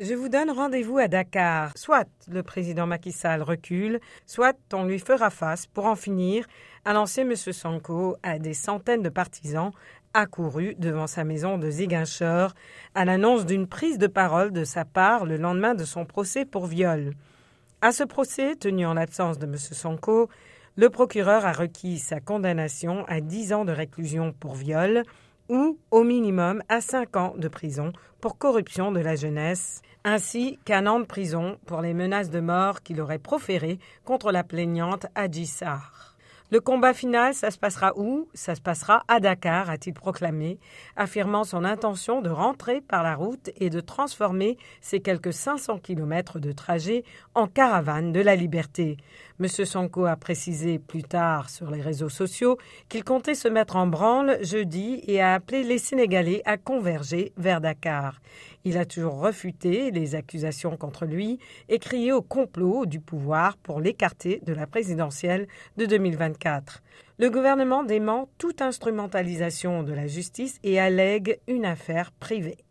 Je vous donne rendez-vous à Dakar. Soit le président Macky Sall recule, soit on lui fera face pour en finir, a lancé M. Sanko à des centaines de partisans accourus devant sa maison de Ziguinchor à l'annonce d'une prise de parole de sa part le lendemain de son procès pour viol. À ce procès, tenu en l'absence de M. Sanko, le procureur a requis sa condamnation à 10 ans de réclusion pour viol ou au minimum à 5 ans de prison pour corruption de la jeunesse, ainsi qu'un an de prison pour les menaces de mort qu'il aurait proférées contre la plaignante Adjissar. Le combat final, ça se passera où? Ça se passera à Dakar, a-t-il proclamé, affirmant son intention de rentrer par la route et de transformer ces quelques 500 kilomètres de trajet en caravane de la liberté. M. Sonko a précisé plus tard sur les réseaux sociaux qu'il comptait se mettre en branle jeudi et a appelé les Sénégalais à converger vers Dakar. Il a toujours refuté les accusations contre lui et crié au complot du pouvoir pour l'écarter de la présidentielle de 2024. Le gouvernement dément toute instrumentalisation de la justice et allègue une affaire privée.